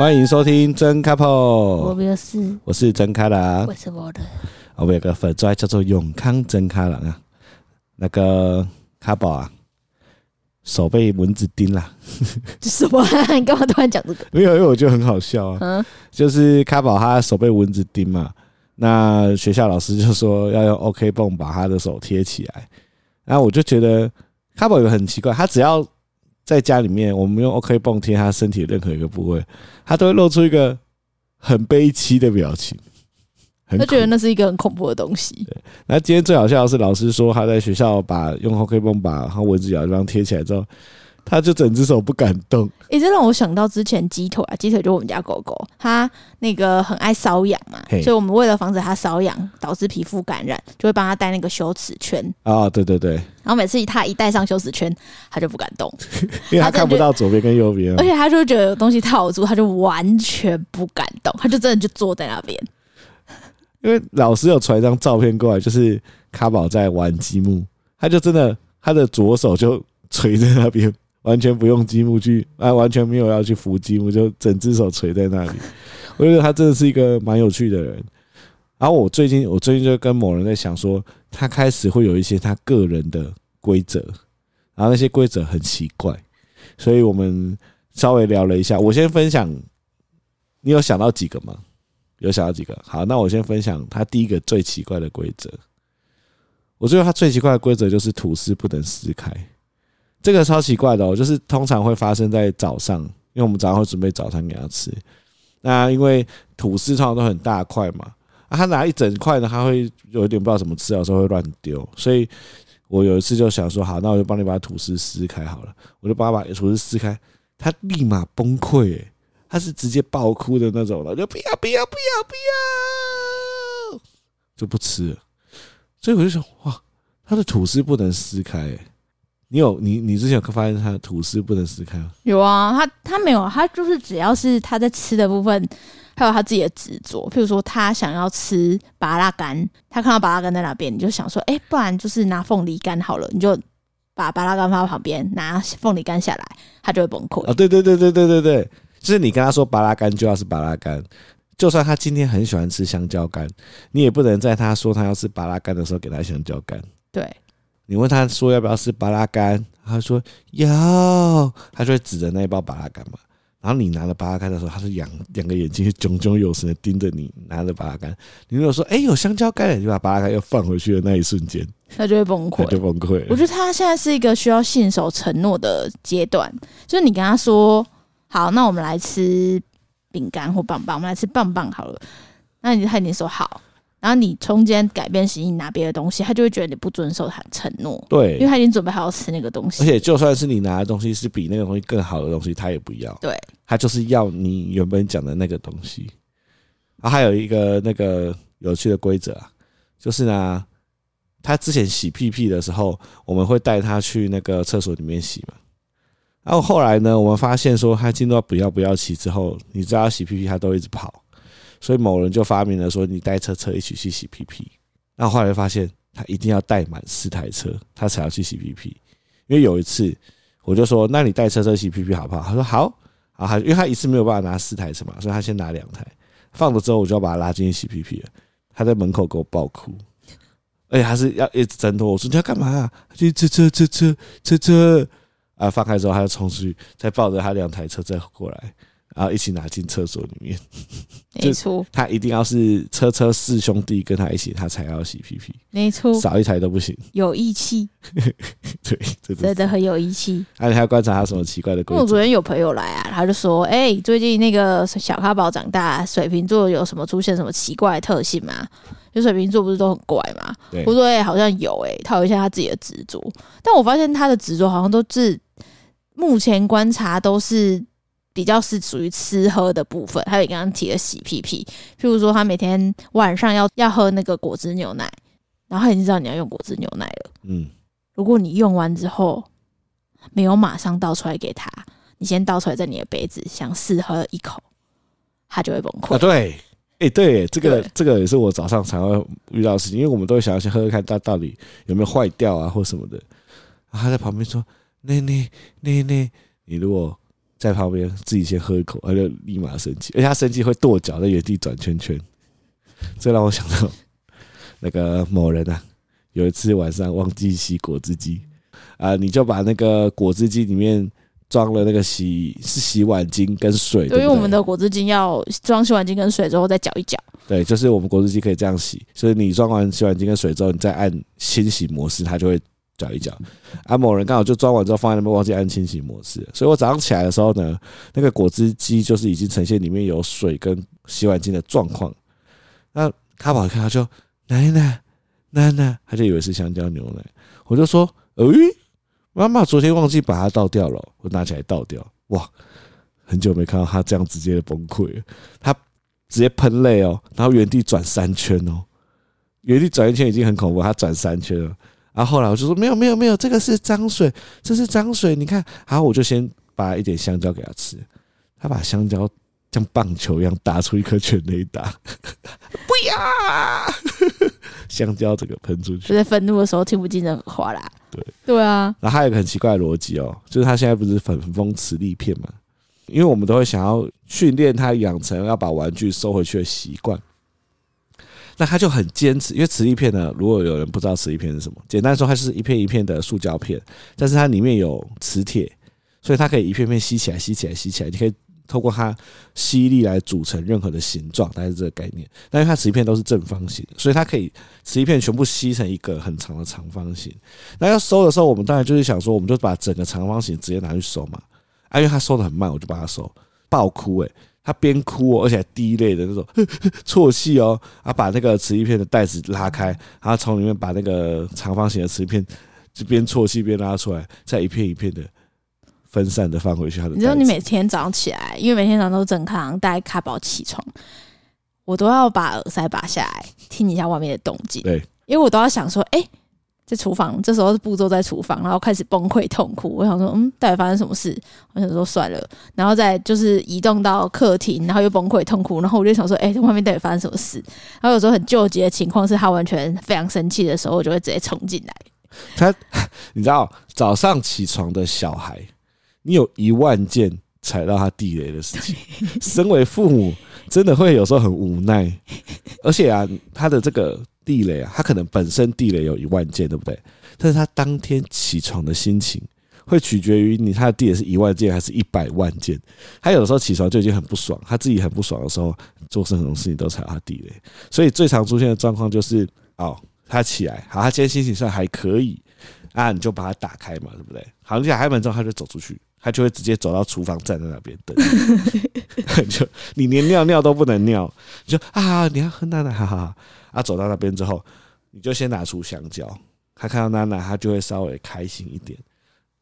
欢迎收听真 couple，我没有事，我是真开朗，我是我的，我们有个粉专叫做永康真开朗啊，那个卡宝啊，手被蚊子叮了，什么？你干嘛突然讲这个？没有，因为我觉得很好笑啊，嗯，就是卡宝他手被蚊子叮嘛，那学校老师就说要用 OK 绷把他的手贴起来，然后我就觉得卡宝有个很奇怪，他只要。在家里面，我们用 OK 绷贴他身体的任何一个部位，他都会露出一个很悲戚的表情。他觉得那是一个很恐怖的东西。对，那今天最好笑的是，老师说他在学校把用 OK 绷把他蚊子咬的地方贴起来之后。他就整只手不敢动，哎、欸，这让我想到之前鸡腿啊，鸡腿就我们家狗狗，它那个很爱瘙痒嘛，所以我们为了防止它瘙痒导致皮肤感染，就会帮它戴那个羞耻圈。啊、哦，对对对。然后每次它一戴上羞耻圈，它就不敢动，因为它看不到左边跟右边，而且它就觉得有东西套住，它就完全不敢动，它就真的就坐在那边。因为老师有传一张照片过来，就是卡宝在玩积木，他就真的他的左手就垂在那边。完全不用积木去啊，完全没有要去扶积木，就整只手垂在那里。我觉得他真的是一个蛮有趣的人。然后我最近，我最近就跟某人在想说，他开始会有一些他个人的规则，然后那些规则很奇怪，所以我们稍微聊了一下。我先分享，你有想到几个吗？有想到几个？好，那我先分享他第一个最奇怪的规则。我觉得他最奇怪的规则就是吐司不能撕开。这个超奇怪的哦，就是通常会发生在早上，因为我们早上会准备早餐给他吃。那因为吐司通常都很大块嘛，啊，他拿一整块呢，他会有一点不知道怎么吃，有时候会乱丢。所以我有一次就想说，好，那我就帮你把吐司撕开好了。我就帮他把吐司撕开，他立马崩溃，他是直接爆哭的那种了，就不要不要不要不要，就不吃了。所以我就想，哇，他的吐司不能撕开，你有你你之前有发现他的吐司不能撕开吗？有啊，他他没有，他就是只要是他在吃的部分，还有他自己的执着。譬如说，他想要吃巴拉干，他看到巴拉干在那边，你就想说，哎、欸，不然就是拿凤梨干好了，你就把巴拉干放到旁边，拿凤梨干下来，他就会崩溃。啊，对对对对对对对，就是你跟他说巴拉干就要是巴拉干，就算他今天很喜欢吃香蕉干，你也不能在他说他要吃巴拉干的时候给他香蕉干。对。你问他说要不要吃巴拉干，他说要，他就会指着那一包巴拉干嘛。然后你拿了巴拉干的时候，他是两两个眼睛炯炯有神的盯着你拿着巴拉干。你如果说哎、欸、有香蕉干，你就把巴拉干又放回去的那一瞬间，他就会崩溃，他就崩溃。我觉得他现在是一个需要信守承诺的阶段，就是你跟他说好，那我们来吃饼干或棒棒，我们来吃棒棒好了，那你他已经说好。然后你中间改变心意拿别的东西，他就会觉得你不遵守他承诺。对，因为他已经准备好要吃那个东西。而且就算是你拿的东西是比那个东西更好的东西，他也不要。对，他就是要你原本讲的那个东西。然后还有一个那个有趣的规则啊，就是呢，他之前洗屁屁的时候，我们会带他去那个厕所里面洗嘛。然后后来呢，我们发现说他进到不要不要洗之后，你知道洗屁屁他都一直跑。所以某人就发明了说，你带车车一起去洗屁屁。那后来发现他一定要带满四台车，他才要去洗屁屁。因为有一次我就说，那你带车车洗屁屁好不好？他说好。啊，他因为他一次没有办法拿四台车嘛，所以他先拿两台。放了之后，我就要把他拉进去洗屁屁了。他在门口给我爆哭，而且还是要一直挣脱。我说你要干嘛啊？去车车车车车车啊！放开之后，他就冲出去，再抱着他两台车再过来。然后一起拿进厕所里面。没错，他一定要是车车四兄弟跟他一起，他才要洗屁屁。没错，少一台都不行。有义气，对，真的，真的很有义气。那、啊、你还要观察他什么奇怪的规则？我昨天有朋友来啊，他就说：“哎、欸，最近那个小咖宝长大，水瓶座有什么出现什么奇怪的特性吗？就水瓶座不是都很怪吗？”我说：“哎、欸，好像有哎、欸，他有一些他自己的执着。但我发现他的执着好像都是目前观察都是。”比较是属于吃喝的部分，还有刚刚提的洗屁屁，譬如说他每天晚上要要喝那个果汁牛奶，然后他已经知道你要用果汁牛奶了。嗯，如果你用完之后没有马上倒出来给他，你先倒出来在你的杯子，想试喝一口，他就会崩溃。啊，对，哎、欸，对，这个这个也是我早上常会遇到的事情，因为我们都会想要先喝喝看，他到底有没有坏掉啊，或什么的。然后他在旁边说：“那那那那，你如果。”在旁边自己先喝一口，他就立马生气，而且他生气会跺脚在原地转圈圈。这让我想到那个某人啊，有一次晚上忘记洗果汁机啊，你就把那个果汁机里面装了那个洗是洗碗巾跟水，对，因为我们的果汁机要装洗碗巾跟水之后再搅一搅。对，就是我们果汁机可以这样洗，所以你装完洗碗巾跟水之后，你再按清洗模式，它就会。搅一搅，啊，某人刚好就装完之后放在那边，忘记按清洗模式，所以我早上起来的时候呢，那个果汁机就是已经呈现里面有水跟洗碗精的状况。那卡宝一看，他就奶奶奶奶，他就以为是香蕉牛奶。我就说，诶，妈妈昨天忘记把它倒掉了，我拿起来倒掉。哇，很久没看到他这样直接的崩溃，他直接喷泪哦，然后原地转三圈哦，原地转一圈已经很恐怖，他转三圈了。然后后来我就说没有没有没有，这个是脏水，这是脏水。你看，好，我就先把一点香蕉给他吃。他把香蕉像棒球一样打出一颗全垒打，不要！香蕉这个喷出去。就在愤怒的时候听不进任何话啦。对对啊。然后还有一个很奇怪的逻辑哦，就是他现在不是粉风磁力片嘛？因为我们都会想要训练他养成要把玩具收回去的习惯。那他就很坚持，因为磁力片呢，如果有人不知道磁力片是什么，简单说，它是一片一片的塑胶片，但是它里面有磁铁，所以它可以一片片吸起来，吸起来，吸起来，你可以透过它吸力来组成任何的形状，大概是这个概念。但因为它磁力片都是正方形，所以它可以磁力片全部吸成一个很长的长方形。那要收的时候，我们当然就是想说，我们就把整个长方形直接拿去收嘛。啊，因为它收的很慢，我就把它收，爆哭诶、他边哭哦，而且还滴泪的那种 啜泣哦，啊，把那个磁力片的袋子拉开，然后从里面把那个长方形的磁力片就边啜泣边拉出来，再一片一片的分散的放回去他的。你知道，你每天早上起来，因为每天早上都正常带卡宝起床，我都要把耳塞拔下来听一下外面的动静，对，因为我都要想说，哎、欸。在厨房，这时候是步骤在厨房，然后开始崩溃痛哭。我想说，嗯，到底发生什么事？我想说算了，然后再就是移动到客厅，然后又崩溃痛哭。然后我就想说，哎、欸，外面到底发生什么事？然后有时候很纠结的情况是，他完全非常生气的时候，我就会直接冲进来。他，你知道，早上起床的小孩，你有一万件踩到他地雷的事情。身为父母，真的会有时候很无奈。而且啊，他的这个。地雷啊，他可能本身地雷有一万件，对不对？但是他当天起床的心情会取决于你他的地雷是一万件还是一百万件。他有的时候起床就已经很不爽，他自己很不爽的时候，做任何事情都踩他地雷。所以最常出现的状况就是，哦，他起来，好，他今天心情算还可以啊，你就把它打开嘛，对不对？好，你打开门之后，他就走出去，他就会直接走到厨房站在那边等，就你连尿尿都不能尿，你就啊，你要喝奶奶，哈哈。啊，走到那边之后，你就先拿出香蕉。他看到娜娜，他就会稍微开心一点。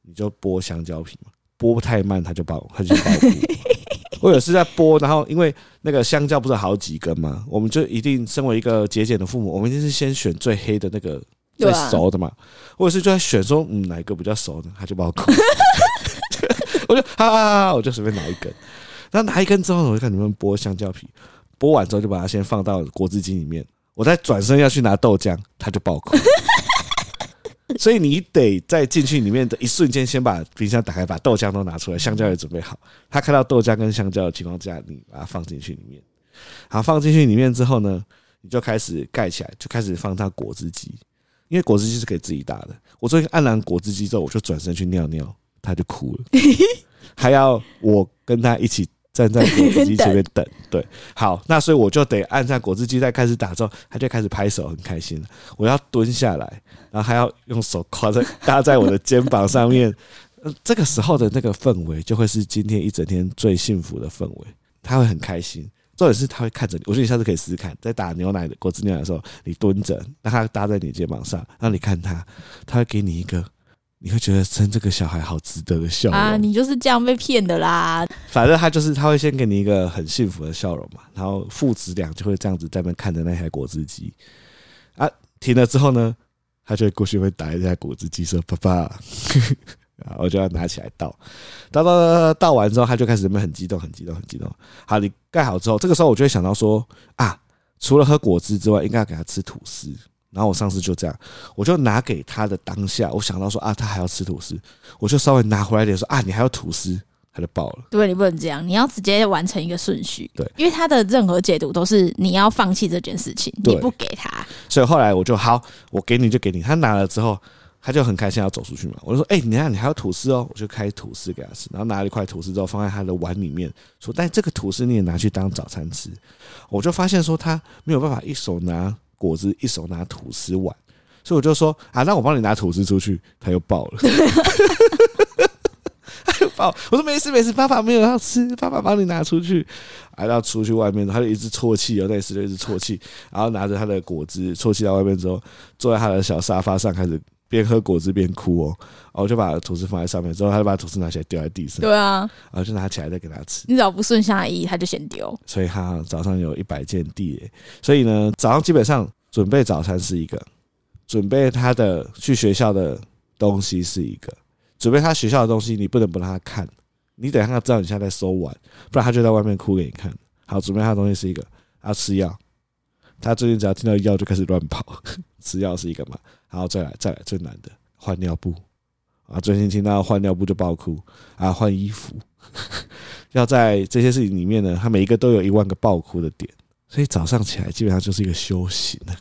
你就剥香蕉皮嘛，剥太慢他就爆，他就爆哭。或者是在剥，然后因为那个香蕉不是好几根嘛，我们就一定身为一个节俭的父母，我们一定是先选最黑的那个最熟的嘛。或者是就在选说，嗯，哪一个比较熟呢？他就爆哭。我就哈哈哈，我就随便拿一根。然后拿一根之后，我就看你们剥香蕉皮，剥完之后就把它先放到果汁机里面。我再转身要去拿豆浆，他就爆哭。所以你得在进去里面的一瞬间，先把冰箱打开，把豆浆都拿出来，香蕉也准备好。他看到豆浆跟香蕉的情况下，你把它放进去里面。好，放进去里面之后呢，你就开始盖起来，就开始放他果汁机，因为果汁机是可以自己打的。我最近按完果汁机之后，我就转身去尿尿，他就哭了，还要我跟他一起。站在果汁机前面等。对，好，那所以我就得按下果汁机，再开始打之后，他就开始拍手，很开心。我要蹲下来，然后还要用手挎在搭在我的肩膀上面。这个时候的那个氛围，就会是今天一整天最幸福的氛围。他会很开心，重点是他会看着你。我觉得你下次可以试试看，在打牛奶的果汁牛奶的时候，你蹲着，让他搭在你肩膀上，让你看他，他会给你一个。你会觉得生这个小孩好值得的笑容啊！你就是这样被骗的啦。反正他就是他会先给你一个很幸福的笑容嘛，然后父子俩就会这样子在那边看着那台果汁机啊，停了之后呢，他就会过去会打一下果汁机说：“爸爸。”啊，我就要拿起来倒，倒倒倒倒完之后，他就开始那边很激动，很激动，很激动。好，你盖好之后，这个时候我就会想到说啊，除了喝果汁之外，应该要给他吃吐司。然后我上次就这样，我就拿给他的当下，我想到说啊，他还要吃吐司，我就稍微拿回来一点说啊，你还要吐司，他就爆了。对，你不能这样，你要直接完成一个顺序。对，因为他的任何解读都是你要放弃这件事情，你不给他。所以后来我就好，我给你就给你。他拿了之后，他就很开心要走出去嘛。我就说，哎，你看你还要吐司哦，我就开吐司给他吃。然后拿了一块吐司之后放在他的碗里面，说，但这个吐司你也拿去当早餐吃。我就发现说他没有办法一手拿果汁，一手拿吐司碗。所以我就说啊，那我帮你拿吐司出去，他又爆了，他又爆。我说没事没事，爸爸没有要吃，爸爸帮你拿出去。还要出去外面，他就一直啜泣，有那时就一直啜泣，然后拿着他的果汁啜泣到外面之后，坐在他的小沙发上开始边喝果汁边哭哦。然后我就把吐司放在上面，之后他就把吐司拿起来丢在地上。对啊，然后就拿起来再给他吃。你只要不顺下意，他就先丢。所以他早上有一百件地，所以呢，早上基本上准备早餐是一个。准备他的去学校的东西是一个，准备他学校的东西，你不能不让他看，你得让他知道你现在在收碗，不然他就在外面哭给你看。好，准备他的东西是一个，要吃药，他最近只要听到药就开始乱跑，吃药是一个嘛。然后再来再来最难的换尿布啊，最近听到换尿布就爆哭啊，换衣服，要在这些事情里面呢，他每一个都有一万个爆哭的点，所以早上起来基本上就是一个修行了。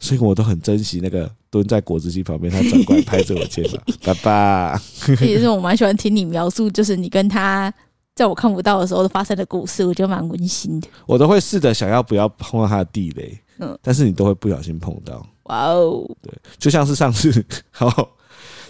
所以我都很珍惜那个蹲在果汁机旁边，他转过来拍着我肩膀，爸爸。其实我蛮喜欢听你描述，就是你跟他在我看不到的时候发生的故事，我觉得蛮温馨的。我都会试着想要不要碰到他的地雷，嗯，但是你都会不小心碰到。哇哦，对，就像是上次，好，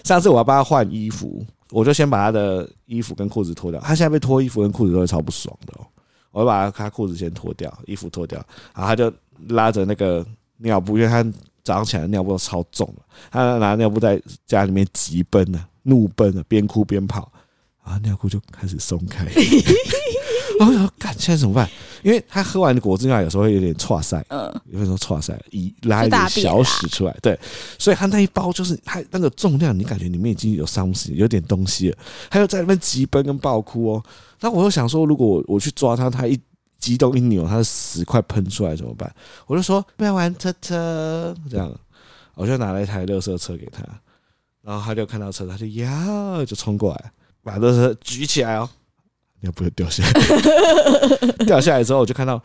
上次我要帮他换衣服，我就先把他的衣服跟裤子脱掉。他现在被脱衣服跟裤子都会超不爽的哦。我会把他裤子先脱掉，衣服脱掉，然后他就拉着那个。尿布，因为他早上起来的尿布都超重了，他拿尿布在家里面急奔呢，怒奔呢，边哭边跑，然后尿裤就开始松开。然后我说：“干，现在怎么办？”因为他喝完的果汁尿有时候会有点剉赛，嗯，有时候剉赛，一拉一点小屎出来，对，所以他那一包就是他那个重量，你感觉里面已经有东西，有点东西了，他又在那边急奔跟爆哭哦。那我又想说，如果我我去抓他，他一。激动一扭，他的屎快喷出来怎么办？我就说不要玩车车，这样，我就拿了一台乐色车给他，然后他就看到车，他就呀，就冲过来，把乐色举起来哦，尿布就掉下来，掉下来之后，我就看到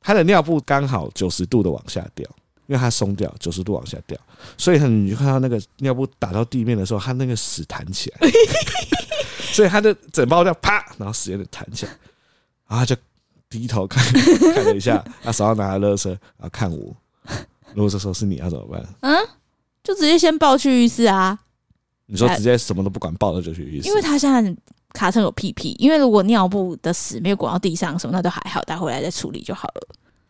他的尿布刚好九十度的往下掉，因为他松掉，九十度往下掉，所以你就看到那个尿布打到地面的时候，他那个屎弹起来，所以他的整包这样啪，然后屎也弹起来，然后他就。低头看看了一下，他手上拿着垃圾，然后看我。如果这时候是你要怎么办？嗯，就直接先抱去浴室啊。你说直接什么都不管，抱着就去浴室？因为他现在卡车有屁屁，因为如果尿布的屎没有滚到地上什么，那都还好，带回来再处理就好了。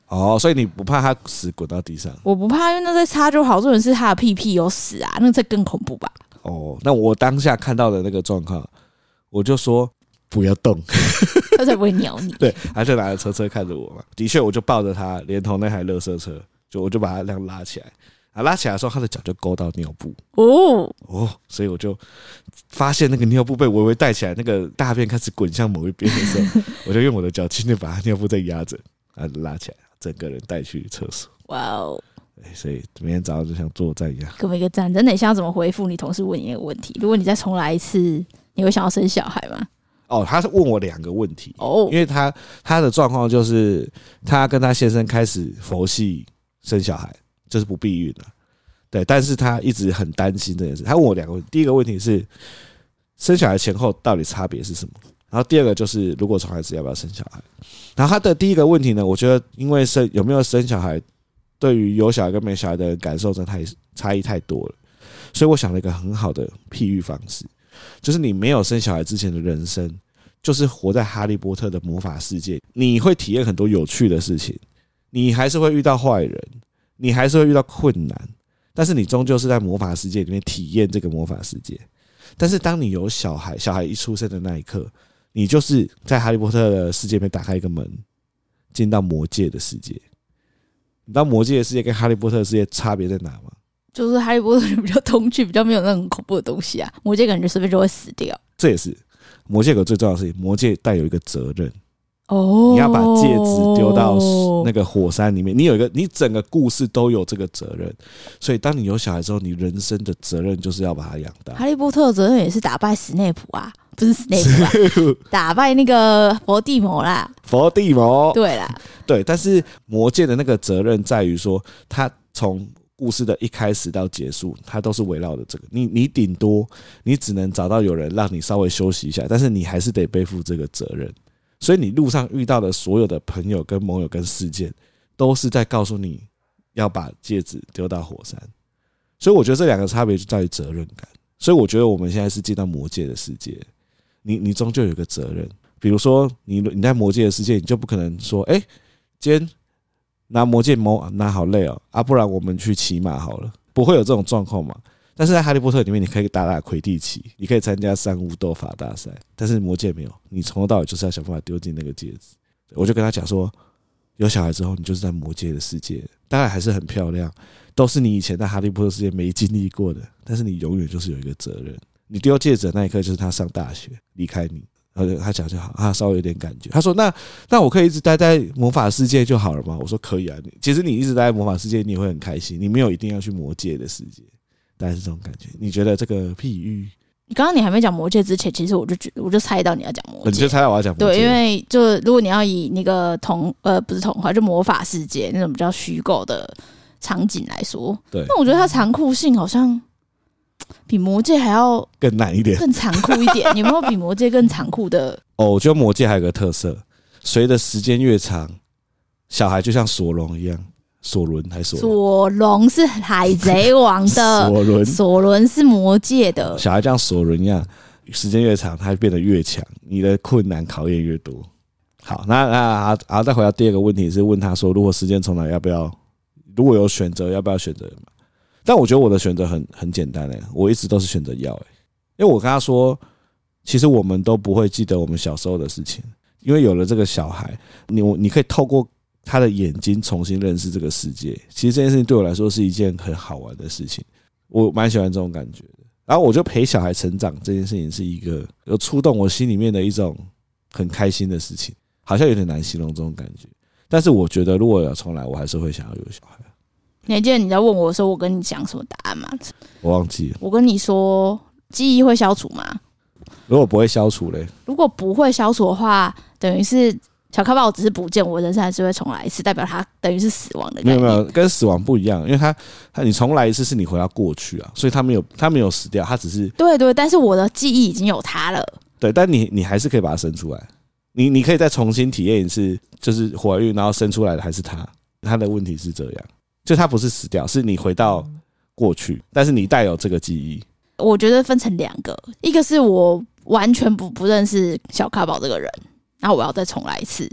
哦，所以你不怕他屎滚到地上？我不怕，因为那在擦就好。重点是他的屁屁有屎啊，那这更恐怖吧？哦，那我当下看到的那个状况，我就说。不要动，他才不会鸟你。对，他就拿着车车看着我嘛。的确，我就抱着他，连同那台垃圾车，就我就把他这样拉起来。啊，拉起来的时候，他的脚就勾到尿布。哦哦，所以我就发现那个尿布被微微带起来，那个大便开始滚向某一边的时候，我就用我的脚轻轻把他尿布再压着，啊，拉起来，整个人带去厕所。哇哦！所以每天早上就像作战一样。给我一个赞。真的，你想要怎么回复你同事问你一个问题？如果你再重来一次，你会想要生小孩吗？哦，他是问我两个问题哦，因为他他的状况就是他跟他先生开始佛系生小孩，就是不避孕了，对，但是他一直很担心这件事。他问我两个问题，第一个问题是生小孩前后到底差别是什么？然后第二个就是，如果从孩子要不要生小孩？然后他的第一个问题呢，我觉得因为生有没有生小孩，对于有小孩跟没小孩的感受真的太差异太多了，所以我想了一个很好的譬喻方式，就是你没有生小孩之前的人生，就是活在哈利波特的魔法世界，你会体验很多有趣的事情，你还是会遇到坏人，你还是会遇到困难，但是你终究是在魔法世界里面体验这个魔法世界。但是当你有小孩，小孩一出生的那一刻。你就是在哈利波特的世界里面打开一个门，进到魔界的世界。你知道魔界的世界跟哈利波特的世界差别在哪吗？就是哈利波特比较童趣，比较没有那种恐怖的东西啊。魔界感觉随便就会死掉。这也是魔界有最重要的事情，魔界带有一个责任。哦，你要把戒指丢到那个火山里面。你有一个，你整个故事都有这个责任。所以当你有小孩之后，你人生的责任就是要把他养大。哈利波特的责任也是打败史内普啊。不是史内普 打败那个伏地魔啦，伏地魔对啦，对，但是魔戒的那个责任在于说，他从故事的一开始到结束，他都是围绕着这个。你你顶多你只能找到有人让你稍微休息一下，但是你还是得背负这个责任。所以你路上遇到的所有的朋友、跟盟友、跟事件，都是在告诉你要把戒指丢到火山。所以我觉得这两个差别就在于责任感。所以我觉得我们现在是进到魔界的世界。你你终究有个责任，比如说你你在魔界的世界，你就不可能说，哎，今天拿魔戒摸拿好累哦，啊，不然我们去骑马好了，不会有这种状况嘛。但是在哈利波特里面，你可以打打魁地奇，你可以参加三巫斗法大赛，但是魔戒没有，你从头到尾就是要想办法丢进那个戒指。我就跟他讲说，有小孩之后，你就是在魔戒的世界，当然还是很漂亮，都是你以前在哈利波特世界没经历过的，但是你永远就是有一个责任。你丢戒指的那一刻，就是他上大学离开你，然后他讲就好，他稍微有点感觉。他说：“那那我可以一直待在魔法世界就好了吗？”我说：“可以啊。你其实你一直待在魔法世界，你也会很开心。你没有一定要去魔界的世界，大概是这种感觉。你觉得这个譬喻？你刚刚你还没讲魔戒之前，其实我就觉我就猜到你要讲魔戒，你就猜到我要讲魔戒。对，因为就如果你要以那个童呃不是童话，就魔法世界那种比较虚构的场景来说，对，那我觉得它残酷性好像。比魔戒还要更难一点，更残酷一点。有没有比魔戒更残酷的？哦，我觉得魔戒还有个特色，随着时间越长，小孩就像索隆一样，索伦还是索？索隆是海贼王的，索伦索伦是魔界的。小孩像索伦一样，时间越长，他变得越强，你的困难考验越多。好，那那然后再回到第二个问题，是问他说，如果时间重来，要不要？如果有选择，要不要选择？但我觉得我的选择很很简单诶，我一直都是选择要诶，因为我跟他说，其实我们都不会记得我们小时候的事情，因为有了这个小孩，你你可以透过他的眼睛重新认识这个世界。其实这件事情对我来说是一件很好玩的事情，我蛮喜欢这种感觉的。然后我就陪小孩成长这件事情是一个有触动我心里面的一种很开心的事情，好像有点难形容这种感觉。但是我觉得如果要重来，我还是会想要有小孩。你还记得你在问我的时候，我跟你讲什么答案吗？我忘记了。我跟你说，记忆会消除吗？如果不会消除嘞？如果不会消除的话，等于是小咖宝只是不见，我人生还是会重来一次，代表他等于是死亡的。没有没有，跟死亡不一样，因为他他你重来一次是你回到过去啊，所以他没有他没有死掉，他只是对对，但是我的记忆已经有他了。对，但你你还是可以把它生出来，你你可以再重新体验一次，就是怀孕然后生出来的还是他。他的问题是这样。就他不是死掉，是你回到过去，但是你带有这个记忆。我觉得分成两个，一个是我完全不不认识小咖宝这个人，然后我要再重来一次。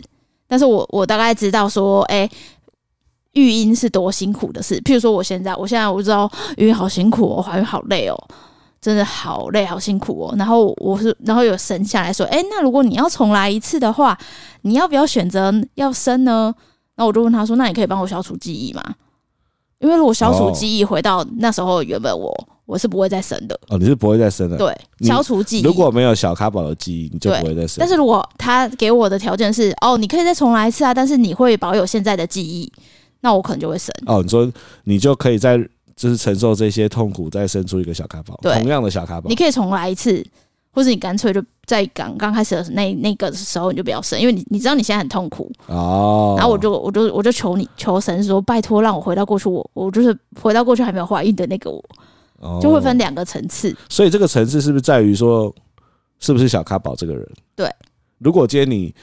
但是我我大概知道说，哎、育婴是多辛苦的事。譬如说，我现在我现在我知道育婴好辛苦哦，怀孕好累哦，真的好累好辛苦哦。然后我是然后有生下来说，哎、那如果你要重来一次的话，你要不要选择要生呢？那我就问他说，那你可以帮我消除记忆吗？因为如果消除记忆，回到那时候原本我我是不会再生的。哦，你是不会再生的。对，消除记忆。如果没有小咖宝的记忆，你就不会再生。但是如果他给我的条件是，哦，你可以再重来一次啊，但是你会保有现在的记忆，那我可能就会生。哦，你说你就可以再就是承受这些痛苦，再生出一个小咖宝，同样的小咖宝，你可以重来一次。或是你干脆就在刚刚开始的那那个时候你就不要生，因为你你知道你现在很痛苦哦。然后我就我就我就求你求神说，拜托让我回到过去，我我就是回到过去还没有怀孕的那个我，就会分两个层次。所以这个层次是不是在于说，是不是小咖宝这个人？对，如果今天你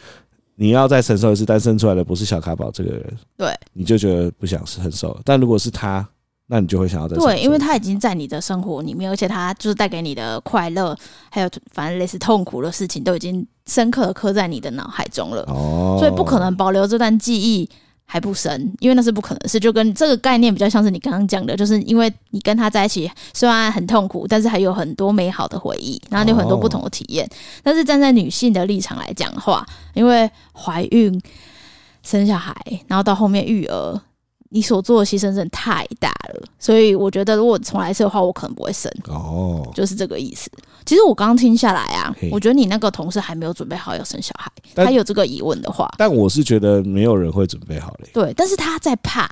你要再承受一次，但生出来的不是小咖宝这个人，对，你就觉得不想承受。但如果是他，那你就会想要再。对，因为他已经在你的生活里面，而且他就是带给你的快乐，还有反正类似痛苦的事情，都已经深刻的刻在你的脑海中了。哦，所以不可能保留这段记忆。还不深，因为那是不可能的事，就跟这个概念比较像是你刚刚讲的，就是因为你跟他在一起，虽然很痛苦，但是还有很多美好的回忆，然后你有很多不同的体验。但是站在女性的立场来讲的话，因为怀孕、生小孩，然后到后面育儿。你所做的牺牲真的太大了，所以我觉得如果重来一次的话，我可能不会生。哦，就是这个意思。其实我刚刚听下来啊，我觉得你那个同事还没有准备好要生小孩，他有这个疑问的话，但我是觉得没有人会准备好嘞。对，但是他在怕，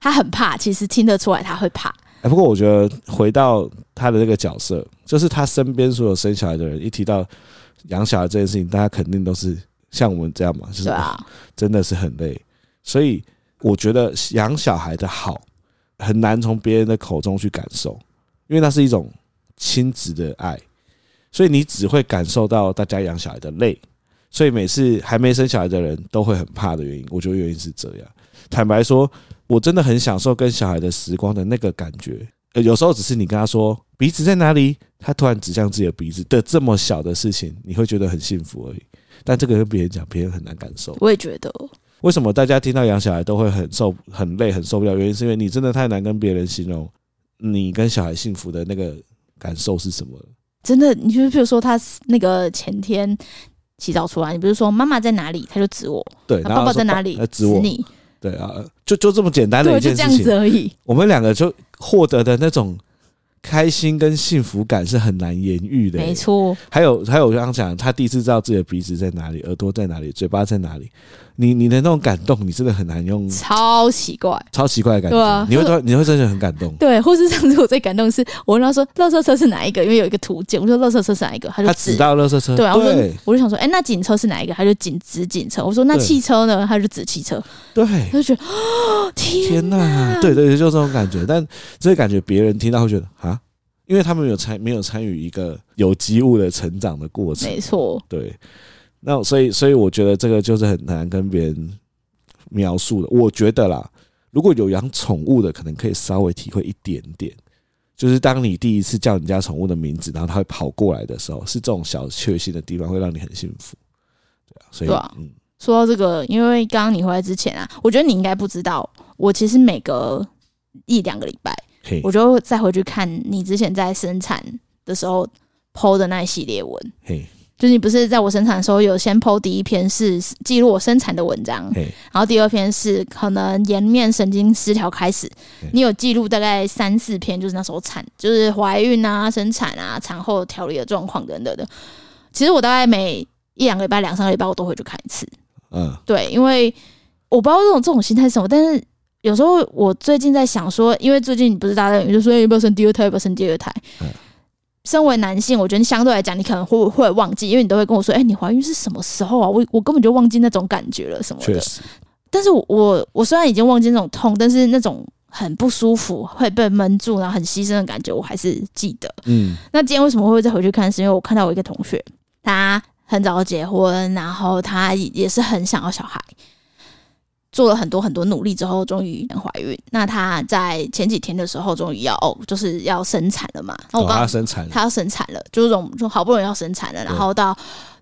他很怕，其实听得出来他会怕。哎，不过我觉得回到他的那个角色，就是他身边所有生小孩的人，一提到养小孩这件事情，大家肯定都是像我们这样嘛，就是啊，真的是很累，所以。我觉得养小孩的好很难从别人的口中去感受，因为那是一种亲子的爱，所以你只会感受到大家养小孩的累，所以每次还没生小孩的人都会很怕的原因，我觉得原因是这样。坦白说，我真的很享受跟小孩的时光的那个感觉，有时候只是你跟他说鼻子在哪里，他突然指向自己的鼻子的这么小的事情，你会觉得很幸福而已。但这个跟别人讲，别人很难感受。我也觉得。为什么大家听到养小孩都会很受、很累、很受不了？原因是因为你真的太难跟别人形容你跟小孩幸福的那个感受是什么？真的，你就比如说他那个前天洗澡出来，你不是说妈妈在哪里，他就指我；对，爸爸在哪里，他指我。你对啊，就就这么简单的一件事情，而已。我们两个就获得的那种。开心跟幸福感是很难言喻的，没错。还有还有，我刚刚讲，他第一次知道自己的鼻子在哪里，耳朵在哪里，嘴巴在哪里。你你的那种感动，你真的很难用，超奇怪，超奇怪的感觉。对啊，你会突你会真的很感动。对，或是上次我最感动的是，我问他说，垃圾车是哪一个？因为有一个图鉴，我说垃圾车是哪一个？他就指到垃圾车。对啊，我说我就想说，哎，那警车是哪一个？他就警指警车。我说那汽车呢？他就指汽车。对，他就觉得哦，天哪，对对，就这种感觉。但这个感觉别人听到会觉得啊。因为他们有参没有参与一个有机物的成长的过程，没错，对。那所以所以我觉得这个就是很难跟别人描述的。我觉得啦，如果有养宠物的，可能可以稍微体会一点点。就是当你第一次叫你家宠物的名字，然后它会跑过来的时候，是这种小确幸的地方，会让你很幸福。对啊，所以，嗯，说到这个，因为刚刚你回来之前啊，我觉得你应该不知道，我其实每隔一两个礼拜。我就再回去看你之前在生产的时候 PO 的那一系列文，就是你不是在我生产的时候有先 PO 第一篇是记录我生产的文章，然后第二篇是可能颜面神经失调开始，你有记录大概三四篇，就是那时候产就是怀孕啊、生产啊、产后调理的状况等等的。其实我大概每一两个礼拜、两三个礼拜我都会去看一次，嗯，对，因为我不知道这种这种心态是什么，但是。有时候我最近在想说，因为最近不是大家就说要不要生第二胎，要不要生第二胎。身为男性，我觉得相对来讲，你可能会会忘记，因为你都会跟我说：“哎，你怀孕是什么时候啊？”我我根本就忘记那种感觉了什么的。但是我我我虽然已经忘记那种痛，但是那种很不舒服、会被闷住，然后很牺牲的感觉，我还是记得。嗯。那今天为什么会再回去看？是因为我看到我一个同学，他很早结婚，然后他也是很想要小孩。做了很多很多努力之后，终于能怀孕。那她在前几天的时候，终于要哦，就是要生产了嘛。然后我刚刚她生产，她要生产了，就是这种就好不容易要生产了。然后到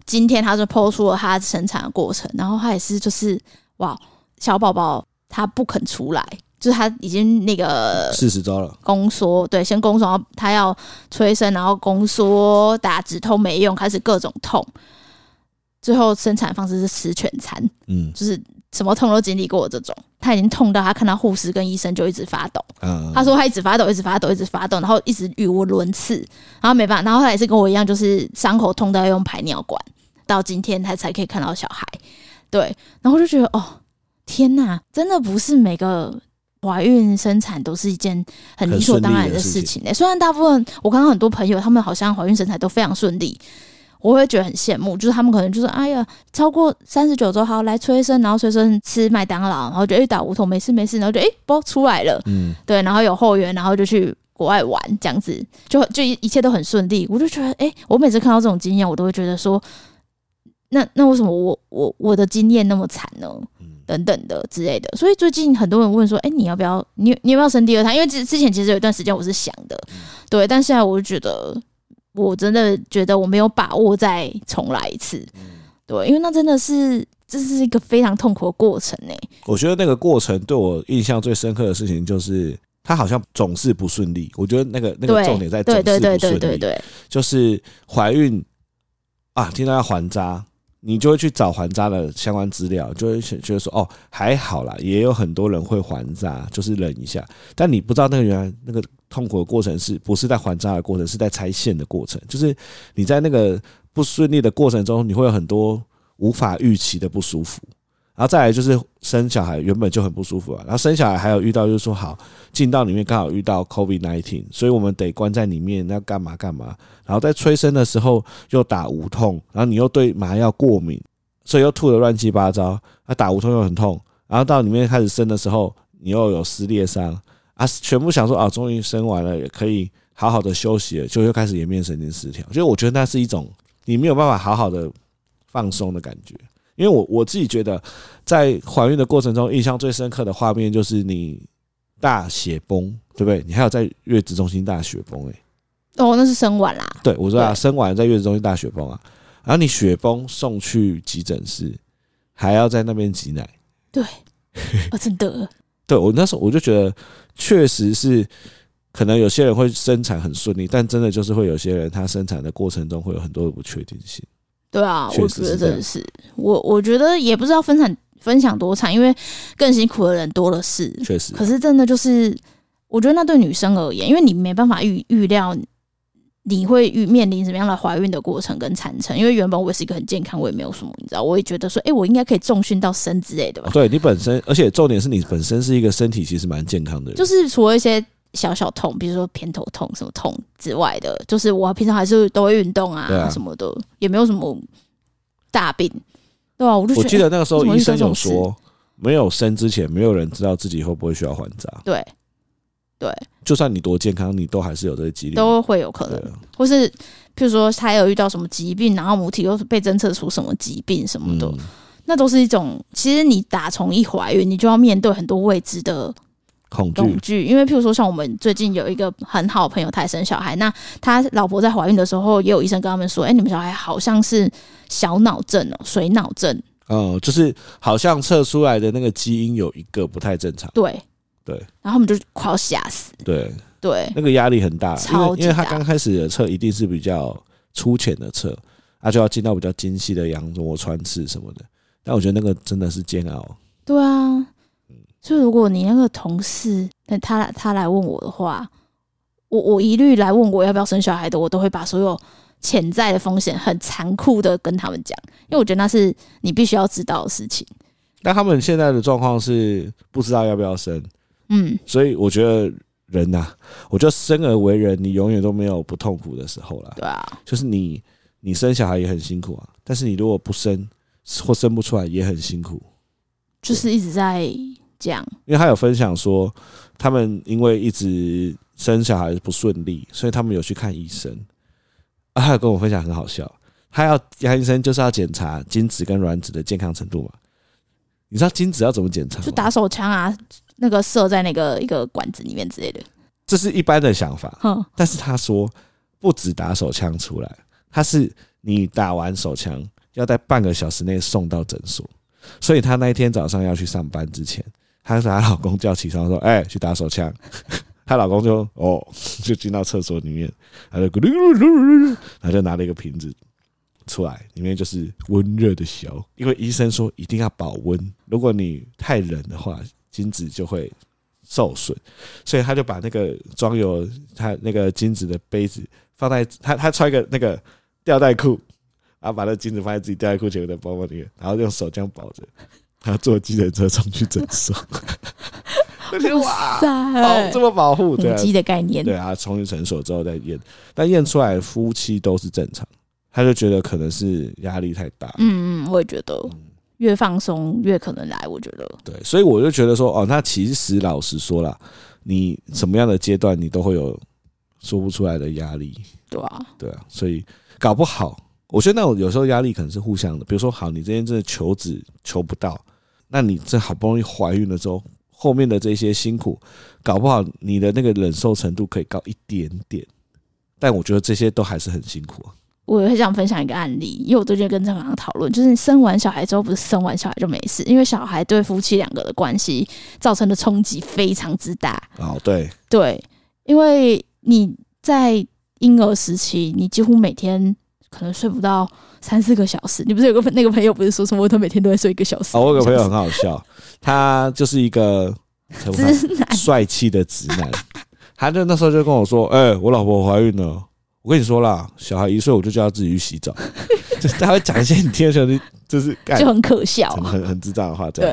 今天，她就 po 出了她生产的过程。然后她也是，就是哇，小宝宝她不肯出来，就是她已经那个四十周了，宫缩对，先宫缩，然后她要催生，然后宫缩打止痛没用，开始各种痛。最后生产方式是吃全餐，嗯，就是。什么痛都经历过这种，他已经痛到他看到护士跟医生就一直发抖。嗯，他说他一直发抖，一直发抖，一直发抖，然后一直语无伦次，然后没办法，然后他也是跟我一样，就是伤口痛到要用排尿管，到今天他才可以看到小孩。对，然后我就觉得哦，天哪，真的不是每个怀孕生产都是一件很理所当然的事情诶、欸。虽然大部分我看到很多朋友，他们好像怀孕生产都非常顺利。我会觉得很羡慕，就是他们可能就是哎呀，超过三十九周好来催生，然后催生吃麦当劳，然后就一打无痛没事没事，然后就哎包出来了，嗯，对，然后有后援，然后就去国外玩这样子，就就一切都很顺利。我就觉得，哎、欸，我每次看到这种经验，我都会觉得说，那那为什么我我我的经验那么惨呢？等等的之类的。所以最近很多人问说，哎、欸，你要不要你你要不要生第二胎？因为之之前其实有一段时间我是想的，对，但现在我就觉得，我真的觉得我没有把握再重来一次，对，因为那真的是。这是一个非常痛苦的过程呢。我觉得那个过程对我印象最深刻的事情就是，他好像总是不顺利。我觉得那个那个重点在总是不顺利。就是怀孕啊，听到要还渣，你就会去找还渣的相关资料，就会觉得说哦，还好啦，也有很多人会还渣，就是忍一下。但你不知道那个原来那个痛苦的过程是不是在还债的过程，是在拆线的过程。就是你在那个不顺利的过程中，你会有很多。无法预期的不舒服，然后再来就是生小孩原本就很不舒服啊，然后生小孩还有遇到就是说好进到里面刚好遇到 COVID-19，所以我们得关在里面，那干嘛干嘛，然后在催生的时候又打无痛，然后你又对麻药过敏，所以又吐得乱七八糟，那打无痛又很痛，然后到里面开始生的时候你又有撕裂伤啊，全部想说啊终于生完了也可以好好的休息了，就又开始颜面神经失调，所以我觉得那是一种你没有办法好好的。放松的感觉，因为我我自己觉得，在怀孕的过程中，印象最深刻的画面就是你大血崩，对不对？你还有在月子中心大血崩，欸，诶，哦，那是生完啦。对，我说啊，生完在月子中心大血崩啊，然后你血崩送去急诊室，还要在那边挤奶。对，我真的。对我那时候我就觉得，确实是可能有些人会生产很顺利，但真的就是会有些人他生产的过程中会有很多的不确定性。对啊，我觉得真的是我，我觉得也不知道分产分享多惨，因为更辛苦的人多的是。确实，可是真的就是，我觉得那对女生而言，因为你没办法预预料你会遇面临什么样的怀孕的过程跟产程。因为原本我也是一个很健康，我也没有什么，你知道，我也觉得说，哎，我应该可以重训到生之类的吧。对你本身，而且重点是你本身是一个身体其实蛮健康的人，就是除了一些。小小痛，比如说偏头痛什么痛之外的，就是我平常还是都会运动啊，啊什么的，也没有什么大病，对吧、啊？我就我记得那个时候医生有说，没有生之前，没有人知道自己会不会需要还扎。对，对，就算你多健康，你都还是有这个几率，都会有可能，啊、或是譬如说他有遇到什么疾病，然后母体又被侦测出什么疾病什么的，嗯、那都是一种。其实你打从一怀孕，你就要面对很多未知的。恐惧，因为譬如说，像我们最近有一个很好的朋友，他生小孩，那他老婆在怀孕的时候，也有医生跟他们说：“哎、欸，你们小孩好像是小脑症哦，水脑症。”哦，就是好像测出来的那个基因有一个不太正常。对对，然后他们就快要吓死。对对，那个压力很大，超大，因为因为他刚开始的测一定是比较粗浅的测，他就要进到比较精细的羊膜穿刺什么的。但我觉得那个真的是煎熬。对啊。所以如果你那个同事，那他他来问我的话，我我一律来问我要不要生小孩的，我都会把所有潜在的风险很残酷的跟他们讲，因为我觉得那是你必须要知道的事情。但他们现在的状况是不知道要不要生，嗯，所以我觉得人呐、啊，我觉得生而为人，你永远都没有不痛苦的时候啦。对啊，就是你你生小孩也很辛苦啊，但是你如果不生或生不出来也很辛苦，就是一直在。讲，因为他有分享说，他们因为一直生小孩不顺利，所以他们有去看医生。啊，他有跟我分享很好笑，他要杨医生就是要检查精子跟卵子的健康程度嘛。你知道精子要怎么检查？就打手枪啊，那个射在那个一个管子里面之类的。这是一般的想法。嗯，但是他说不止打手枪出来，他是你打完手枪要在半个小时内送到诊所，所以他那一天早上要去上班之前。她把她老公叫起床说：“ 哎、欸，去打手枪。”她老公就哦，就进到厕所里面，他就咕噜噜噜噜，他就拿了一个瓶子出来，里面就是温热的小。因为医生说一定要保温，如果你太冷的话，精子就会受损。所以他就把那个装有他那个精子的杯子放在他他穿一个那个吊带裤，然后把那精子放在自己吊带裤前面的包包里面，然后用手这样保着。他坐计程车冲去诊所，哇塞，哦，这么保护，对机的概念，对啊，冲去诊所之后再验，但验出来夫妻都是正常，他就觉得可能是压力太大，嗯嗯，我也觉得越放松越可能来，我觉得，对，所以我就觉得说，哦，那其实老实说啦，你什么样的阶段，你都会有说不出来的压力。对啊，对啊，所以搞不好，我觉得那种有时候压力可能是互相的。比如说，好，你今天真的求子求不到，那你这好不容易怀孕了之后，后面的这些辛苦，搞不好你的那个忍受程度可以高一点点。但我觉得这些都还是很辛苦啊。我也会想分享一个案例，因为我最近跟正常讨论，就是你生完小孩之后，不是生完小孩就没事，因为小孩对夫妻两个的关系造成的冲击非常之大。哦，对对，因为你在婴儿时期，你几乎每天可能睡不到三四个小时。你不是有个那个朋友，不是说什么他每天都在睡一个小时？哦，我有个朋友很好笑，他就是一个直男，帅气的直男。他就那时候就跟我说：“哎、欸，我老婆怀孕了。”我跟你说啦，小孩一岁我就叫他自己去洗澡，就是他会讲一些你听的时候就是就很可笑，很很智障的话。对，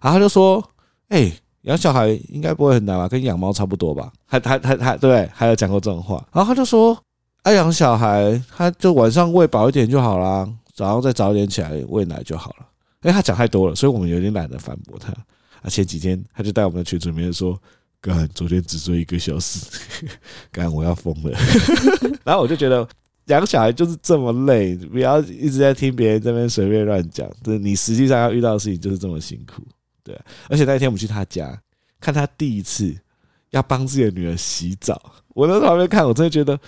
然后他就说：“哎、欸，养小孩应该不会很难吧？跟养猫差不多吧？”还还还还对，还有讲过这种话。然后他就说：“爱养小孩，他就晚上喂饱一点就好啦，早上再早点起来喂奶就好了。”因为他讲太多了，所以我们有点懒得反驳他。啊，前几天他就在我们的群组里面说。干，昨天只睡一个小时，干，我要疯了。然后我就觉得养小孩就是这么累，不要一直在听别人这边随便乱讲。就是你实际上要遇到的事情就是这么辛苦，对。而且那一天我们去他家，看他第一次要帮自己的女儿洗澡，我在旁边看，我真的觉得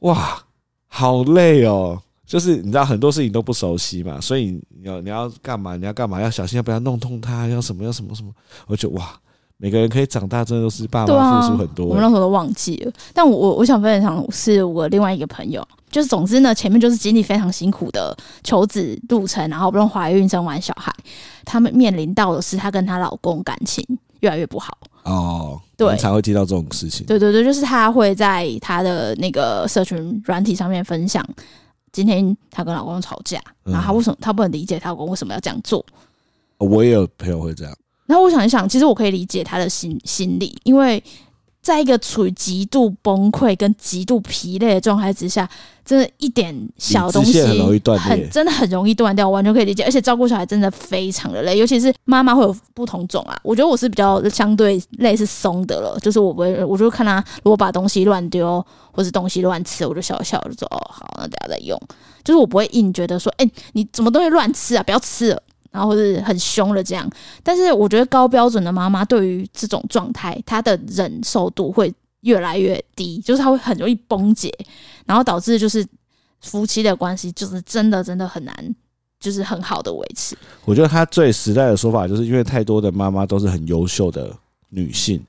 哇，好累哦。就是你知道很多事情都不熟悉嘛，所以你要你要干嘛？你要干嘛？要小心，要不要弄痛他？要什么？要什么什么？我就哇。每个人可以长大，真的都是爸妈付出很多、欸啊。我们那时候都忘记了，但我我我想分享是我另外一个朋友，就是总之呢，前面就是经历非常辛苦的求子路程，然后不论怀孕生完小孩，他们面临到的是她跟她老公感情越来越不好。哦，对，才会提到这种事情。对对对，就是她会在她的那个社群软体上面分享，今天她跟老公吵架，然后她为什么她不能理解她老公为什么要这样做？我也有朋友会这样。然后我想一想，其实我可以理解他的心心理，因为在一个处于极度崩溃跟极度疲累的状态之下，真的一点小东西很容易断，很真的很容易断掉，我完全可以理解。而且照顾小孩真的非常的累，尤其是妈妈会有不同种啊。我觉得我是比较相对累是松的了，就是我不会，我就看他如果把东西乱丢或是东西乱吃，我就笑笑就说哦好，那等下再用。就是我不会硬觉得说，哎，你怎么东西乱吃啊？不要吃了。然后是很凶的这样，但是我觉得高标准的妈妈对于这种状态，她的忍受度会越来越低，就是她会很容易崩解，然后导致就是夫妻的关系就是真的真的很难，就是很好的维持。我觉得他最实在的说法，就是因为太多的妈妈都是很优秀的女性。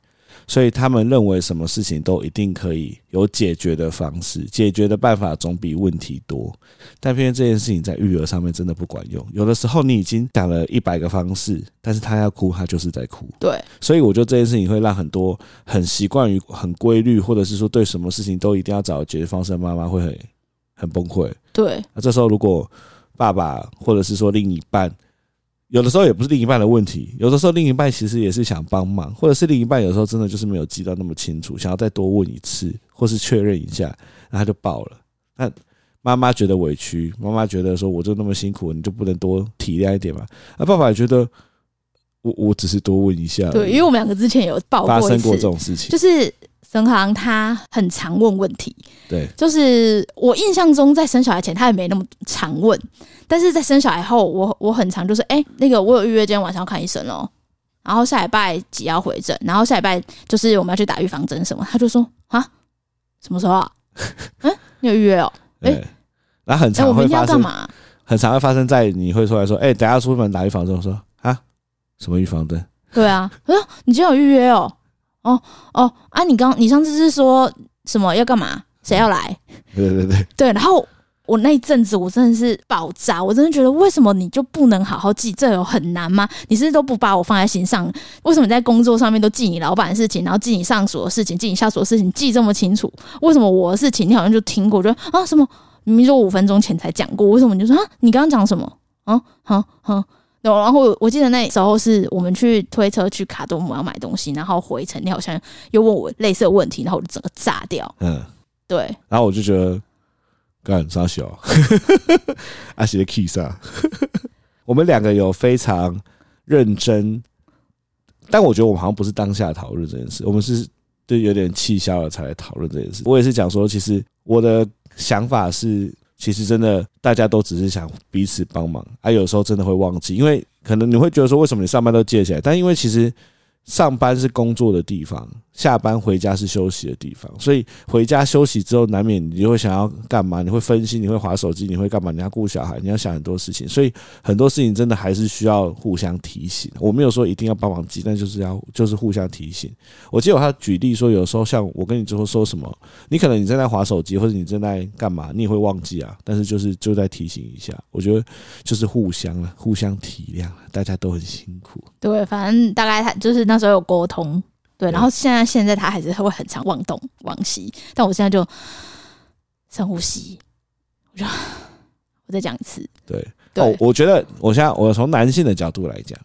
所以他们认为什么事情都一定可以有解决的方式，解决的办法总比问题多。但偏偏这件事情在育儿上面真的不管用。有的时候你已经讲了一百个方式，但是他要哭，他就是在哭。对，所以我觉得这件事情会让很多很习惯于很规律，或者是说对什么事情都一定要找解决方式的妈妈会很很崩溃。对，那这时候如果爸爸或者是说另一半。有的时候也不是另一半的问题，有的时候另一半其实也是想帮忙，或者是另一半有时候真的就是没有记到那么清楚，想要再多问一次，或是确认一下，然后就爆了。那妈妈觉得委屈，妈妈觉得说我就那么辛苦，你就不能多体谅一点吗？那爸爸也觉得我我只是多问一下，对，因为我们两个之前有爆过发生过这种事情，就是。沈航他很常问问题，对，就是我印象中在生小孩前他也没那么常问，但是在生小孩后，我我很常就是哎、欸，那个我有预约今天晚上要看医生哦，然后下礼拜几要回诊，然后下礼拜就是我们要去打预防针什么，他就说啊，什么时候啊？嗯，你有预约哦？哎、欸，然后很常会发生，欸、我明天要干嘛？很常会发生在你会出来说，哎、欸，等下出门打预防针，我说啊，什么预防针？对啊，啊，你今天有预约哦？哦哦啊！你刚你上次是说什么要干嘛？谁要来？对对对对。然后我那一阵子我真的是爆炸，我真的觉得为什么你就不能好好记？这有很难吗？你是不是都不把我放在心上？为什么你在工作上面都记你老板的事情，然后记你上属的事情，记你下属的事情，记这么清楚？为什么我的事情你好像就听过？就啊什么明明就五分钟前才讲过，为什么你就说啊？你刚刚讲什么？啊好好。然后我记得那时候是我们去推车去卡多姆要买东西，然后回程你好像又问我类似的问题，然后我就整个炸掉。嗯，对。然后我就觉得干啥小，阿喜的 kiss 啊，我们两个有非常认真但我觉得我们好像不是当下讨论这件事，我们是就有点气消了才来讨论这件事。我也是讲说，其实我的想法是，其实真的大家都只是想彼此帮忙，啊，有时候真的会忘记，因为可能你会觉得说，为什么你上班都借起来？但因为其实上班是工作的地方。下班回家是休息的地方，所以回家休息之后，难免你就会想要干嘛？你会分心，你会划手机，你会干嘛？你要顾小孩，你要想很多事情，所以很多事情真的还是需要互相提醒。我没有说一定要帮忙记，但就是要就是互相提醒。我记得他举例说，有时候像我跟你之后说什么，你可能你正在划手机，或者你正在干嘛，你也会忘记啊。但是就是就在提醒一下，我觉得就是互相了，互相体谅，大家都很辛苦。对，反正大概他就是那时候有沟通。对，然后现在现在他还是会很常忘东忘西，但我现在就深呼吸，我就 我再讲一次。对，对。哦，我觉得我现在我从男性的角度来讲，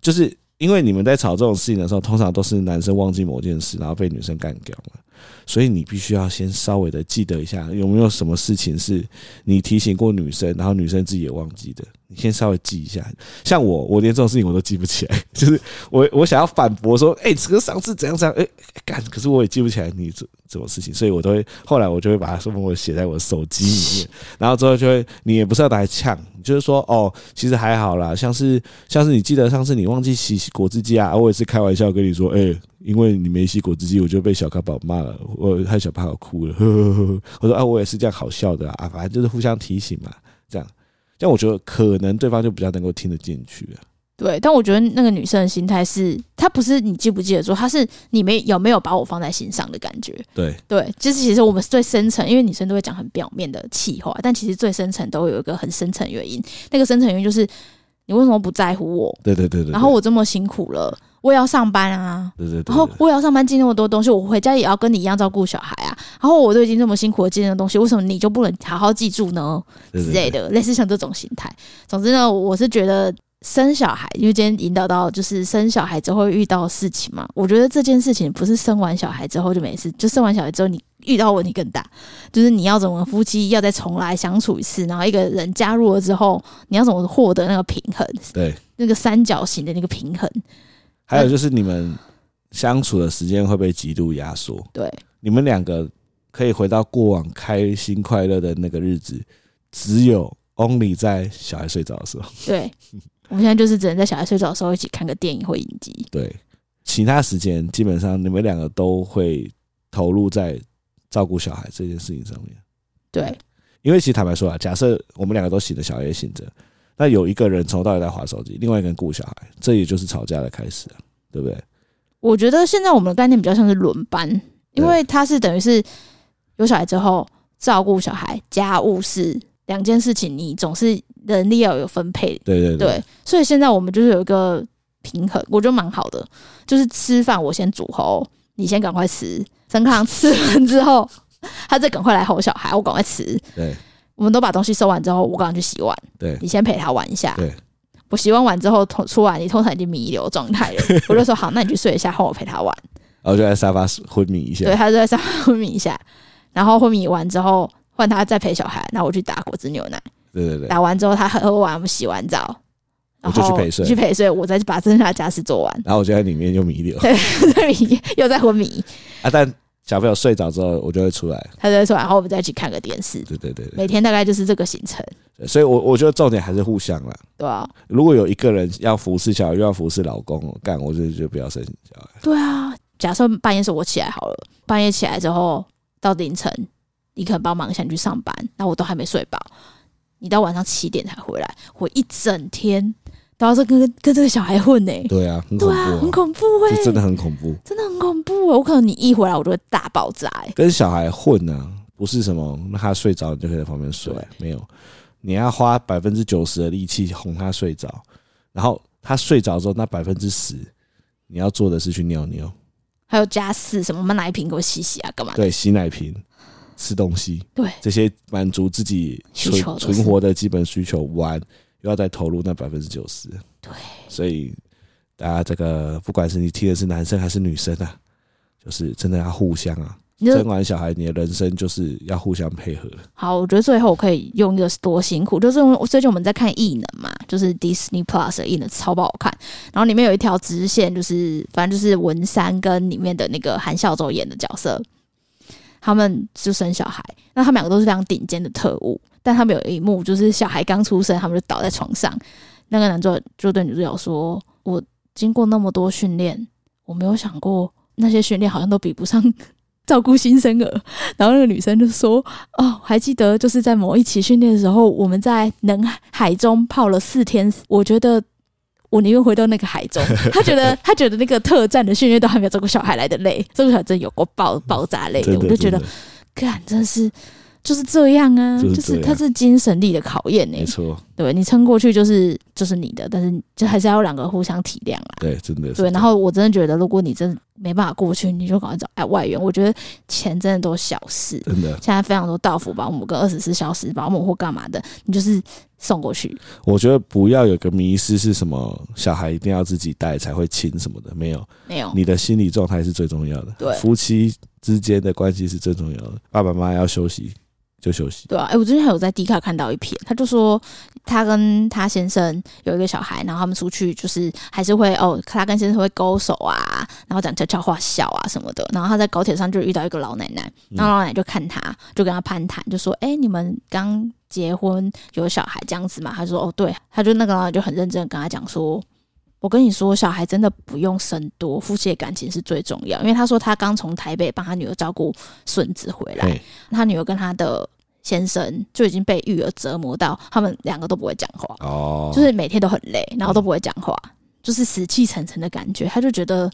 就是因为你们在吵这种事情的时候，通常都是男生忘记某件事，然后被女生干掉了，所以你必须要先稍微的记得一下，有没有什么事情是你提醒过女生，然后女生自己也忘记的。你先稍微记一下，像我，我连这种事情我都记不起来。就是我，我想要反驳说，哎、这个上次怎样怎样，哎、干，可是我也记不起来你这这种事情，所以我都会后来我就会把它说我写在我的手机里面，然后之后就会，你也不是要拿来呛，就是说，哦，其实还好啦，像是像是你记得上次你忘记洗果汁机啊，我也是开玩笑跟你说，哎、因为你没吸果汁机，我就被小咖宝骂了，我害小咖宝哭了，呵呵呵，我说啊，我也是这样好笑的啊，反正就是互相提醒嘛，这样。但我觉得可能对方就比较能够听得进去啊。对，但我觉得那个女生的心态是，她不是你记不记得住，她是你没有没有把我放在心上的感觉。对对，就是其实我们最深层，因为女生都会讲很表面的气话，但其实最深层都有一个很深层原因。那个深层原因就是你为什么不在乎我？对对对对。然后我这么辛苦了。我也要上班啊，对对对，然后我也要上班记那么多东西，我回家也要跟你一样照顾小孩啊。然后我都已经这么辛苦的记那个东西，为什么你就不能好好记住呢？之类的，类似像这种心态。总之呢，我是觉得生小孩，因为今天引导到就是生小孩之后遇到的事情嘛。我觉得这件事情不是生完小孩之后就没事，就生完小孩之后你遇到问题更大，就是你要怎么夫妻要再重来相处一次，然后一个人加入了之后，你要怎么获得那个平衡？对，那个三角形的那个平衡。还有就是你们相处的时间会被极度压缩。对，你们两个可以回到过往开心快乐的那个日子，只有 only 在小孩睡着的时候。对，我们现在就是只能在小孩睡着的时候一起看个电影或影集。对，其他时间基本上你们两个都会投入在照顾小孩这件事情上面。对，因为其实坦白说啊，假设我们两个都醒着，小孩也醒着。那有一个人从头到尾在划手机，另外一个人顾小孩，这也就是吵架的开始啊，对不对？我觉得现在我们的概念比较像是轮班，因为他是等于是有小孩之后照顾小孩，家务事两件事情，你总是能力要有分配，对对对，对。所以现在我们就是有一个平衡，我觉得蛮好的，就是吃饭我先煮齁，你先赶快吃，陈康吃完之后，他再赶快来哄小孩，我赶快吃，对。我们都把东西收完之后，我刚刚去洗碗。对，你先陪他玩一下。对，我洗完碗之后，通出来，你通常已经弥留状态了。我就说好，那你去睡一下，换我陪他玩。然后就在沙发昏迷一下。对，他就在沙发昏迷一下，然后昏迷完之后，换他再陪小孩。然后我去打果汁牛奶。对对对。打完之后，他喝完，我们洗完澡，我就去陪睡。去陪睡，我再把剩下的家事做完。然后我就在里面又弥留。对，在 迷又在昏迷。啊，但。小朋友睡着之后，我就会出来，他就会出来，然后我们再一起看个电视。对对对，对，每天大概就是这个行程。所以我，我我觉得重点还是互相啦。对啊，如果有一个人要服侍小孩，又要服侍老公，干，我就就不要生小孩。对啊，假设半夜是我起来好了，半夜起来之后到凌晨，你可能帮忙一下你去上班，那我都还没睡饱，你到晚上七点才回来，我一整天。都要是跟跟这个小孩混呢、欸？对啊，很恐怖、啊，对啊，很恐怖哎、欸，真的很恐怖，真的很恐怖、欸。我可能你一回来，我就会大爆炸哎、欸。跟小孩混呢、啊，不是什么那他睡着你就可以在旁边睡，没有，你要花百分之九十的力气哄他睡着，然后他睡着之后，那百分之十你要做的是去尿尿，还有家事什么，买奶瓶给我洗洗啊，干嘛？对，洗奶瓶，吃东西，对，这些满足自己存存活的基本需求，玩。又要再投入那百分之九十，对，所以大家这个不管是你踢的是男生还是女生啊，就是真的要互相啊，生完小孩，你的人生就是要互相配合。好，我觉得最后我可以用一个多辛苦，就是最近我们在看异能嘛，就是 Disney Plus 的异能超不好看，然后里面有一条支线，就是反正就是文山跟里面的那个韩孝周演的角色，他们就生小孩，那他们两个都是非常顶尖的特务，但他们有一幕就是小孩刚出生，他们就倒在床上，那个男主角就对女主角说：“我经过那么多训练，我没有想过那些训练好像都比不上。”照顾新生儿，然后那个女生就说：“哦，还记得就是在某一期训练的时候，我们在冷海中泡了四天。我觉得我宁愿回到那个海中。他觉得他觉得那个特战的训练都还没有照顾小孩来的累，照顾小孩真有过爆爆炸累的。我就觉得，干真是。”就是这样啊，就是，就是它是精神力的考验呢、欸。没错，对你撑过去就是就是你的，但是就还是要两个互相体谅啊。对，真的是。对，然后我真的觉得，如果你真的没办法过去，你就赶快找哎外援。我觉得钱真的都小事，真的。现在非常多到付保姆跟二十四小时保姆或干嘛的，你就是送过去。我觉得不要有个迷失是什么，小孩一定要自己带才会亲什么的，没有，没有。你的心理状态是最重要的。对，夫妻之间的关系是最重要的。爸爸妈妈要休息。就休息。对啊，哎、欸，我之前还有在 D 卡看到一篇，他就说他跟他先生有一个小孩，然后他们出去就是还是会哦，他跟先生会勾手啊，然后讲悄悄话笑啊什么的。然后他在高铁上就遇到一个老奶奶，然后老奶奶就看他，就跟他攀谈，就说：“哎、欸，你们刚结婚有小孩这样子嘛？”他说：“哦，对。”他就那个老奶奶就很认真跟他讲说：“我跟你说，小孩真的不用生多，夫妻的感情是最重要。因为他说他刚从台北帮他女儿照顾孙子回来，他女儿跟他的。”先生就已经被育儿折磨到，他们两个都不会讲话，哦，就是每天都很累，然后都不会讲话，嗯、就是死气沉沉的感觉。他就觉得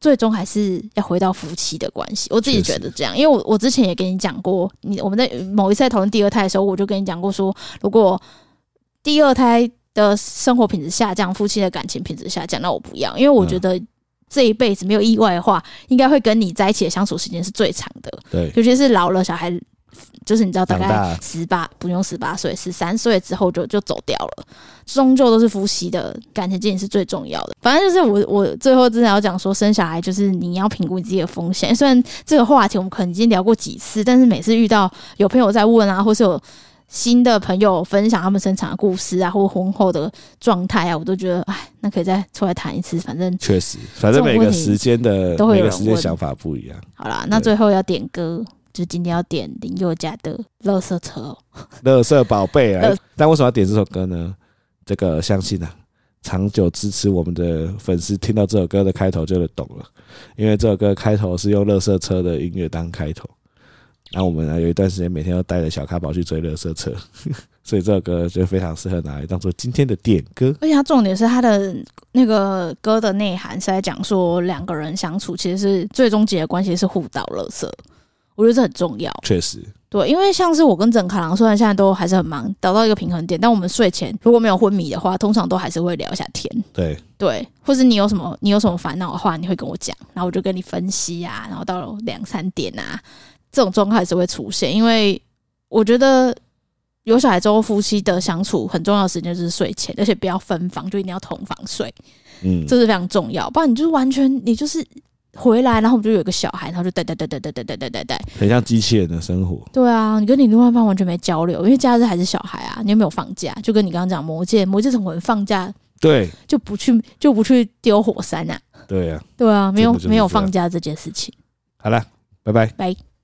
最终还是要回到夫妻的关系。我自己觉得这样，因为我我之前也跟你讲过，你我们在某一次在讨论第二胎的时候，我就跟你讲过说，如果第二胎的生活品质下降，夫妻的感情品质下降，那我不要，因为我觉得这一辈子没有意外的话，应该会跟你在一起的相处时间是最长的。对，尤其是老了小孩。就是你知道，大概十八不用十八岁，十三岁之后就就走掉了。终究都是夫妻的感情经营是最重要的。反正就是我我最后真的要讲说，生小孩就是你要评估你自己的风险。虽然这个话题我们可能已经聊过几次，但是每次遇到有朋友在问啊，或是有新的朋友分享他们生产的故事啊，或婚后的状态啊，我都觉得哎，那可以再出来谈一次。反正确实，反正每个时间的都会有每个时间想法不一样。好啦，那最后要点歌。就今天要点林宥嘉的《乐色车》哦，垃圾宝贝啊！但为什么要点这首歌呢？这个相信啊，长久支持我们的粉丝听到这首歌的开头就会懂了，因为这首歌开头是用乐色车的音乐当开头。那我们呢有一段时间每天都带着小咖宝去追乐色车，所以这首歌就非常适合拿来当做今天的点歌。而且它重点是它的那个歌的内涵是在讲说两个人相处其实是最终结的关系是互倒垃圾。我觉得这很重要，确实，对，因为像是我跟整卡郎，虽然现在都还是很忙，找到一个平衡点，但我们睡前如果没有昏迷的话，通常都还是会聊一下天，对。对，或是你有什么你有什么烦恼的话，你会跟我讲，然后我就跟你分析啊，然后到了两三点啊，这种状况还是会出现，因为我觉得有小孩之后，夫妻的相处很重要的时间就是睡前，而且不要分房，就一定要同房睡，嗯，这是非常重要，不然你就是完全你就是。回来，然后我们就有一个小孩，然后就带带带带带带带带带带，很像机器人的生活。对啊，你跟你另外一半完全没交流，因为假日还是小孩啊，你有没有放假？就跟你刚刚讲魔戒，魔戒怎么放假？对，就不去就不去丢火山啊？对啊，对啊，没有没有放假这件事情。好了，拜拜，拜。